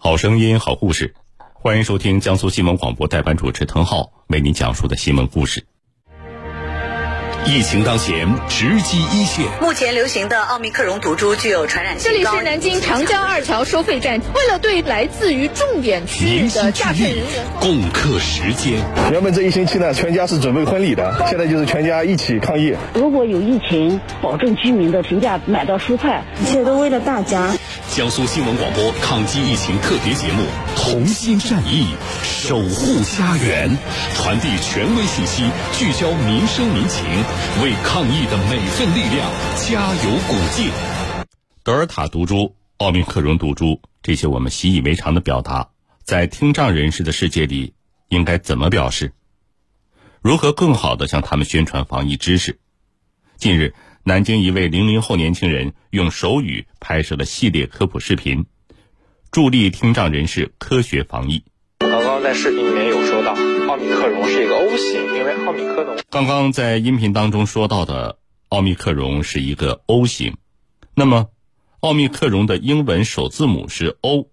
好声音，好故事，欢迎收听江苏新闻广播代班主持滕浩为您讲述的新闻故事。疫情当前，直击一线。目前流行的奥密克戎毒株具有传染性这里是南京长江二桥收费站，为了对来自于重点区域的驾驶人员共克时艰。原本这一星期呢，全家是准备婚礼的，现在就是全家一起抗疫。如果有疫情，保证居民的平价买到蔬菜，一切都为了大家。江苏新闻广播抗击疫情特别节目《同心战役，守护家园》，传递权威信息，聚焦民生民情，为抗疫的每份力量加油鼓劲。德尔塔毒株、奥密克戎毒株这些我们习以为常的表达，在听障人士的世界里应该怎么表示？如何更好的向他们宣传防疫知识？近日。南京一位零零后年轻人用手语拍摄了系列科普视频，助力听障人士科学防疫。刚刚在视频里面有说到，奥密克戎是一个 O 型，因为奥密克戎。刚刚在音频当中说到的奥密克戎是一个 O 型，那么奥密克戎的英文首字母是 O。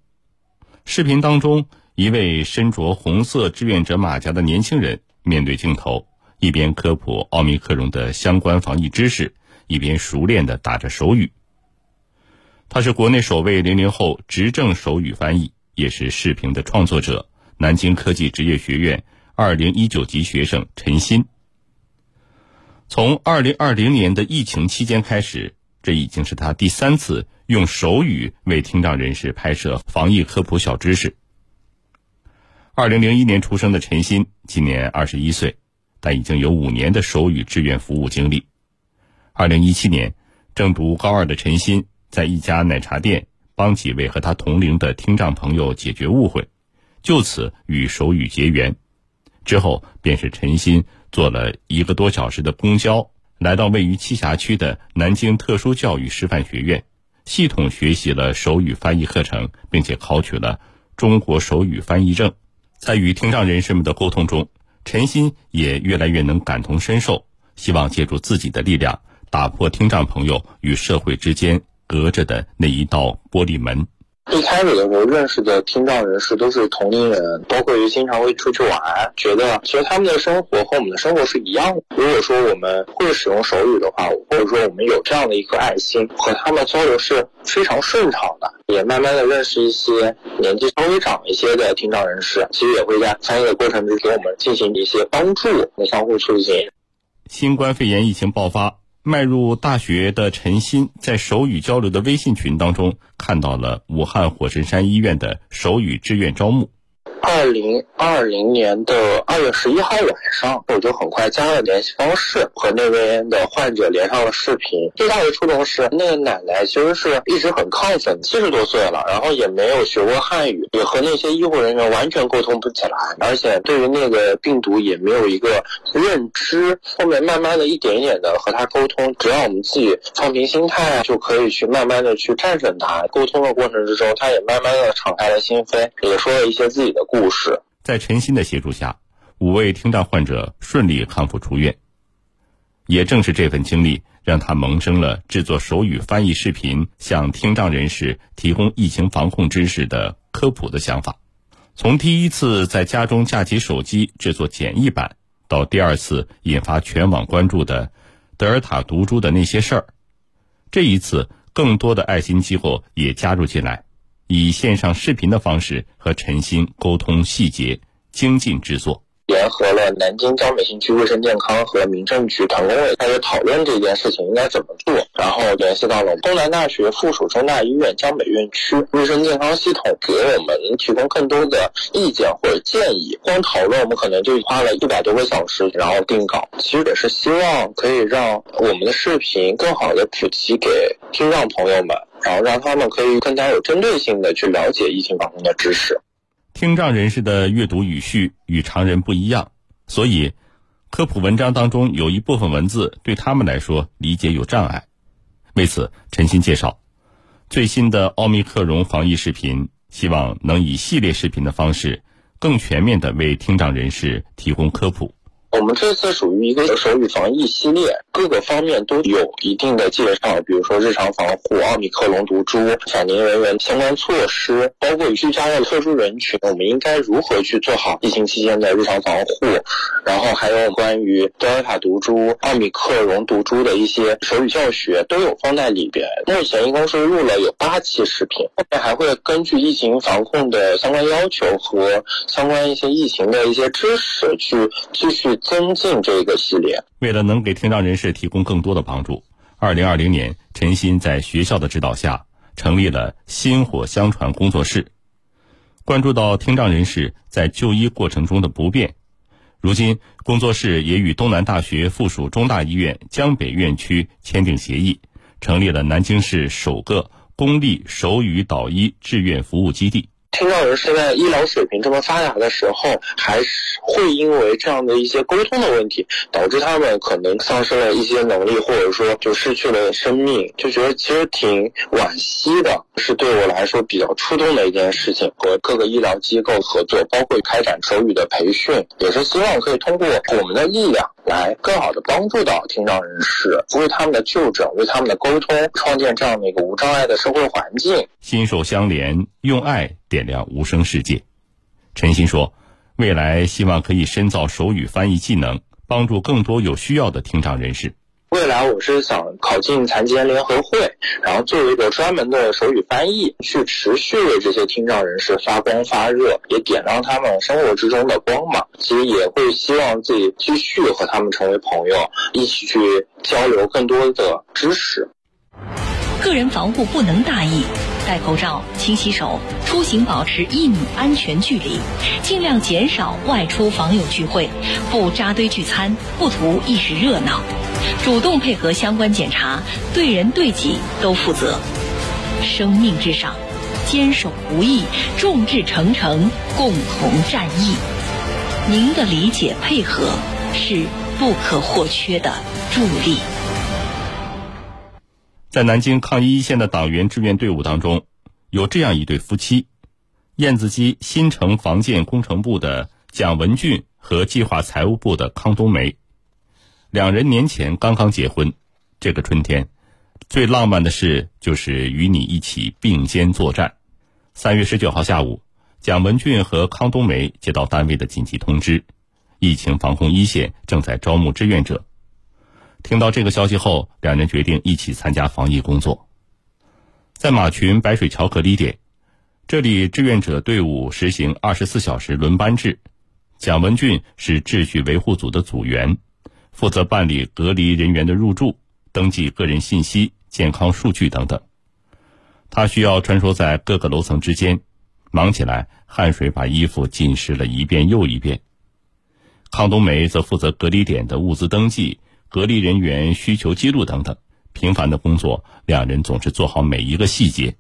视频当中，一位身着红色志愿者马甲的年轻人面对镜头，一边科普奥密克戎的相关防疫知识。一边熟练的打着手语。他是国内首位零零后执政手语翻译，也是视频的创作者。南京科技职业学院二零一九级学生陈鑫。从二零二零年的疫情期间开始，这已经是他第三次用手语为听障人士拍摄防疫科普小知识。二零零一年出生的陈鑫，今年二十一岁，但已经有五年的手语志愿服务经历。二零一七年，正读高二的陈鑫在一家奶茶店帮几位和他同龄的听障朋友解决误会，就此与手语结缘。之后便是陈鑫坐了一个多小时的公交，来到位于栖霞区的南京特殊教育师范学院，系统学习了手语翻译课程，并且考取了中国手语翻译证。在与听障人士们的沟通中，陈鑫也越来越能感同身受，希望借助自己的力量。打破听障朋友与社会之间隔着的那一道玻璃门。一开始的时候认识的听障人士都是同龄人，包括于经常会出去玩，觉得其实他们的生活和我们的生活是一样的。如果说我们会使用手语的话，或者说我们有这样的一颗爱心，和他们交流是非常顺畅的。也慢慢的认识一些年纪稍微长一些的听障人士，其实也会在参与的过程中给我们进行一些帮助和，相互促进。新冠肺炎疫情爆发。迈入大学的陈鑫，在手语交流的微信群当中，看到了武汉火神山医院的手语志愿招募。二零二零年的二月十一号晚上，我就很快加了联系方式，和那边的患者连上了视频。最大的触动是，那个奶奶其实是一直很亢奋，七十多岁了，然后也没有学过汉语，也和那些医护人员完全沟通不起来，而且对于那个病毒也没有一个认知。后面慢慢的一点一点的和他沟通，只要我们自己放平心态，就可以去慢慢的去战胜它。沟通的过程之中，他也慢慢的敞开了心扉，也说了一些自己的故。事在陈鑫的协助下，五位听障患者顺利康复出院。也正是这份经历，让他萌生了制作手语翻译视频，向听障人士提供疫情防控知识的科普的想法。从第一次在家中架起手机制作简易版，到第二次引发全网关注的德尔塔毒株的那些事儿，这一次更多的爱心机构也加入进来。以线上视频的方式和陈鑫沟通细节，精进制作。联合了南京江北新区卫生健康和民政局团工委开始讨论这件事情应该怎么做，然后联系到了东南大学附属中大医院江北院区卫生健康系统，给我们提供更多的意见或者建议。光讨论我们可能就花了一百多个小时，然后定稿。其实也是希望可以让我们的视频更好的普及给听障朋友们。然后让他们可以更加有针对性的去了解疫情防控的知识。听障人士的阅读语序与常人不一样，所以科普文章当中有一部分文字对他们来说理解有障碍。为此，陈鑫介绍，最新的奥密克戎防疫视频，希望能以系列视频的方式，更全面的为听障人士提供科普。我们这次属于一个手语防疫系列，各个方面都有一定的介绍，比如说日常防护、奥密克戎毒株、返宁人员相关措施，包括居家的特殊人群，我们应该如何去做好疫情期间的日常防护，然后还有关于德尔塔毒株、奥密克戎毒株的一些手语教学都有放在里边。目前一共是录了有八期视频，后面还会根据疫情防控的相关要求和相关一些疫情的一些知识去继续。增进这个系列。为了能给听障人士提供更多的帮助，二零二零年，陈鑫在学校的指导下成立了“薪火相传”工作室，关注到听障人士在就医过程中的不便。如今，工作室也与东南大学附属中大医院江北院区签订协议，成立了南京市首个公立手语导医志愿服务基地。听障人士在医疗水平这么发达的时候，还是会因为这样的一些沟通的问题，导致他们可能丧失了一些能力，或者说就失去了生命，就觉得其实挺惋惜的，是对我来说比较触动的一件事情。和各个医疗机构合作，包括开展手语的培训，也是希望可以通过我们的力量。来更好的帮助到听障人士，为他们的就诊、为他们的沟通创建这样的一个无障碍的社会环境。心手相连，用爱点亮无声世界。陈鑫说：“未来希望可以深造手语翻译技能，帮助更多有需要的听障人士。”未来我是想考进残疾人联合会，然后做一个专门的手语翻译，去持续为这些听障人士发光发热，也点亮他们生活之中的光芒。其实也会希望自己继续和他们成为朋友，一起去交流更多的知识。个人防护不能大意，戴口罩、勤洗手，出行保持一米安全距离，尽量减少外出访友聚会，不扎堆聚餐，不图一时热闹。主动配合相关检查，对人对己都负责。生命至上，坚守不易，众志成城，共同战役。您的理解配合是不可或缺的助力。在南京抗疫一线的党员志愿队伍当中，有这样一对夫妻：燕子矶新城防建工程部的蒋文俊和计划财务部的康冬梅。两人年前刚刚结婚，这个春天，最浪漫的事就是与你一起并肩作战。三月十九号下午，蒋文俊和康冬梅接到单位的紧急通知，疫情防控一线正在招募志愿者。听到这个消息后，两人决定一起参加防疫工作。在马群白水桥隔离点，这里志愿者队伍实行二十四小时轮班制，蒋文俊是秩序维护组的组员。负责办理隔离人员的入住、登记个人信息、健康数据等等。他需要穿梭在各个楼层之间，忙起来汗水把衣服浸湿了一遍又一遍。康冬梅则负责隔离点的物资登记、隔离人员需求记录等等平凡的工作，两人总是做好每一个细节。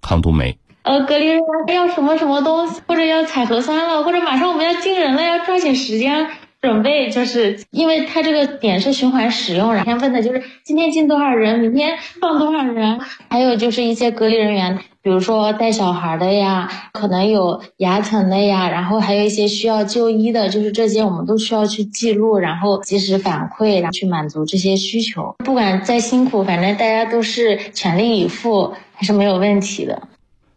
康冬梅，呃，隔离人员要什么什么东西，或者要采核酸了，或者马上我们要进人了，要抓紧时间。准备就是，因为它这个点是循环使用，然后问的就是今天进多少人，明天放多少人，还有就是一些隔离人员，比如说带小孩的呀，可能有牙疼的呀，然后还有一些需要就医的，就是这些我们都需要去记录，然后及时反馈，然后去满足这些需求。不管再辛苦，反正大家都是全力以赴，还是没有问题的。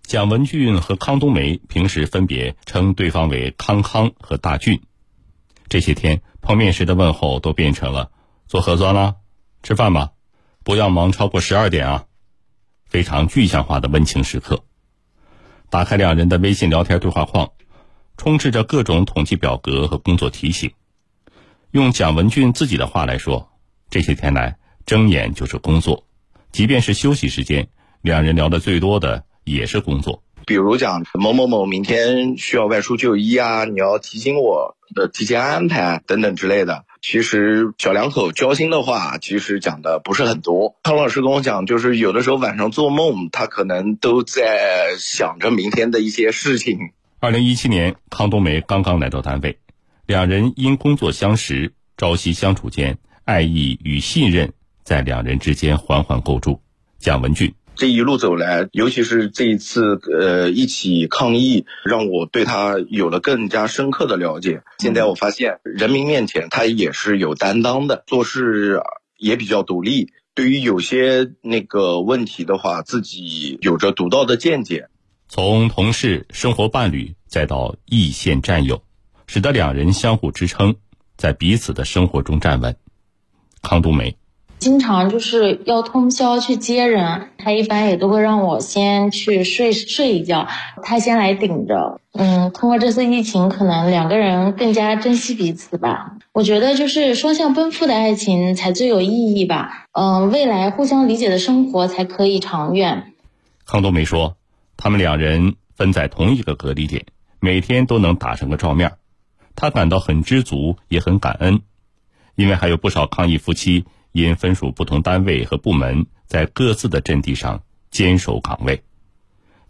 蒋文俊和康冬梅平时分别称对方为康康和大俊。这些天碰面时的问候都变成了做核酸了，吃饭吧，不要忙超过十二点啊，非常具象化的温情时刻。打开两人的微信聊天对话框，充斥着各种统计表格和工作提醒。用蒋文俊自己的话来说，这些天来睁眼就是工作，即便是休息时间，两人聊的最多的也是工作。比如讲某某某明天需要外出就医啊，你要提醒我的提前安排等等之类的。其实小两口交心的话，其实讲的不是很多。康老师跟我讲，就是有的时候晚上做梦，他可能都在想着明天的一些事情。二零一七年，康冬梅刚刚来到单位，两人因工作相识，朝夕相处间，爱意与信任在两人之间缓缓构筑。蒋文俊。这一路走来，尤其是这一次呃一起抗疫，让我对他有了更加深刻的了解。现在我发现，人民面前他也是有担当的，做事也比较独立。对于有些那个问题的话，自己有着独到的见解。从同事、生活伴侣，再到异线战友，使得两人相互支撑，在彼此的生活中站稳。康冬梅。经常就是要通宵去接人，他一般也都会让我先去睡睡一觉，他先来顶着。嗯，通过这次疫情，可能两个人更加珍惜彼此吧。我觉得就是双向奔赴的爱情才最有意义吧。嗯，未来互相理解的生活才可以长远。康冬梅说，他们两人分在同一个隔离点，每天都能打上个照面，他感到很知足，也很感恩，因为还有不少抗疫夫妻。因分属不同单位和部门，在各自的阵地上坚守岗位。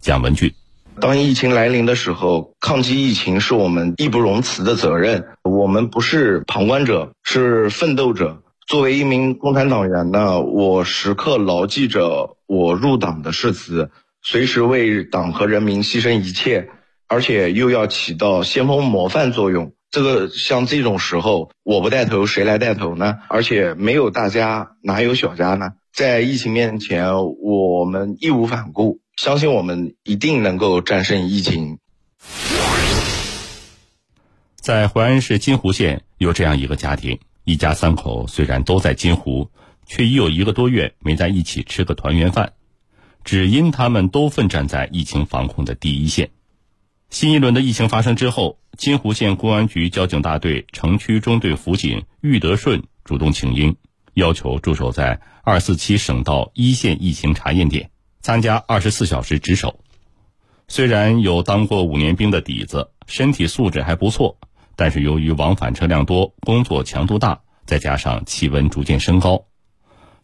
蒋文俊，当疫情来临的时候，抗击疫情是我们义不容辞的责任。我们不是旁观者，是奋斗者。作为一名共产党员呢，我时刻牢记着我入党的誓词，随时为党和人民牺牲一切，而且又要起到先锋模范作用。这个像这种时候，我不带头，谁来带头呢？而且没有大家，哪有小家呢？在疫情面前，我们义无反顾，相信我们一定能够战胜疫情。在淮安市金湖县，有这样一个家庭，一家三口虽然都在金湖，却已有一个多月没在一起吃个团圆饭，只因他们都奋战在疫情防控的第一线。新一轮的疫情发生之后，金湖县公安局交警大队城区中队辅警玉德顺主动请缨，要求驻守在二四七省道一线疫情查验点，参加二十四小时值守。虽然有当过五年兵的底子，身体素质还不错，但是由于往返车辆多、工作强度大，再加上气温逐渐升高，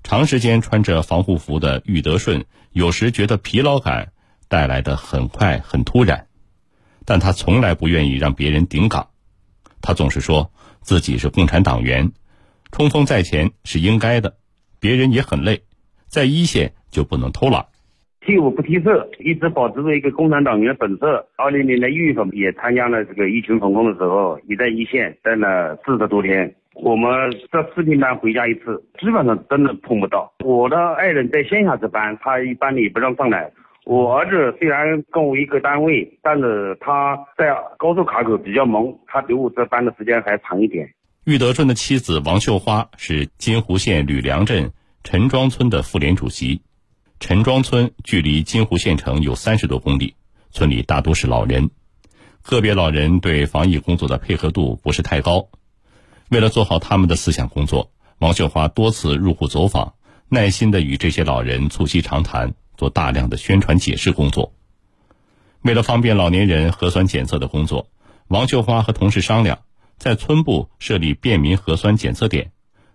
长时间穿着防护服的玉德顺有时觉得疲劳感带来的很快很突然。但他从来不愿意让别人顶岗，他总是说自己是共产党员，冲锋在前是应该的，别人也很累，在一线就不能偷懒。替我不替色，一直保持着一个共产党员的本色。二零年的一月份也参加了这个疫情防控的时候，也在一线待了四十多天。我们这四天班回家一次，基本上真的碰不到。我的爱人在线下值班，他一般也不让上来。我儿子虽然跟我一个单位，但是他在高速卡口比较忙，他比我值班的时间还长一点。玉德顺的妻子王秀花是金湖县吕梁镇陈庄村的妇联主席。陈庄村距离金湖县城有三十多公里，村里大多是老人，个别老人对防疫工作的配合度不是太高。为了做好他们的思想工作，王秀花多次入户走访，耐心的与这些老人促膝长谈。做大量的宣传解释工作。为了方便老年人核酸检测的工作，王秀花和同事商量，在村部设立便民核酸检测点，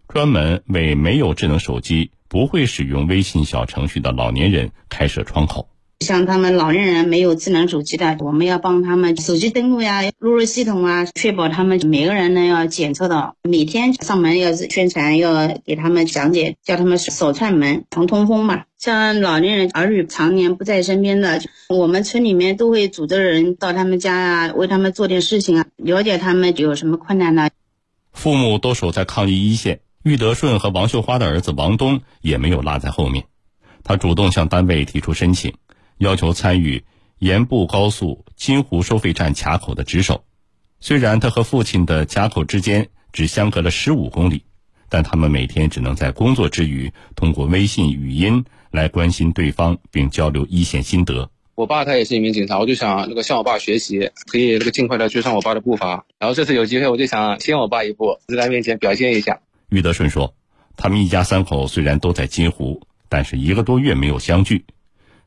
专门为没有智能手机、不会使用微信小程序的老年人开设窗口。像他们老年人没有智能手机的，我们要帮他们手机登录呀、录入系统啊，确保他们每个人呢要检测到。每天上门要是宣传，要给他们讲解，叫他们少串门、常通风嘛。像老年人儿女常年不在身边的，我们村里面都会组织人到他们家啊，为他们做点事情啊，了解他们有什么困难呢。父母都守在抗疫一线，玉德顺和王秀花的儿子王东也没有落在后面，他主动向单位提出申请。要求参与盐步高速金湖收费站卡口的值守。虽然他和父亲的卡口之间只相隔了十五公里，但他们每天只能在工作之余通过微信语音来关心对方，并交流一线心得。我爸他也是一名警察，我就想那个向我爸学习，可以那个尽快的追上我爸的步伐。然后这次有机会，我就想先我爸一步，在他面前表现一下。于德顺说：“他们一家三口虽然都在金湖，但是一个多月没有相聚。”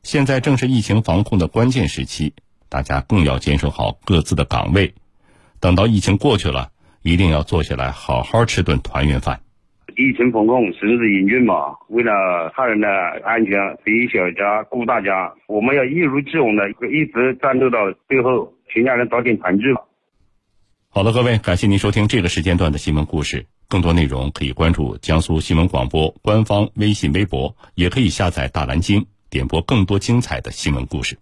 现在正是疫情防控的关键时期，大家更要坚守好各自的岗位。等到疫情过去了，一定要坐下来好好吃顿团圆饭。疫情防控，形势严峻嘛，为了他人的安全，随小家顾大家，我们要一如既往的一直战斗到最后，全家人早点团聚。好的，各位，感谢您收听这个时间段的新闻故事。更多内容可以关注江苏新闻广播官方微信、微博，也可以下载大蓝鲸。点播更多精彩的新闻故事。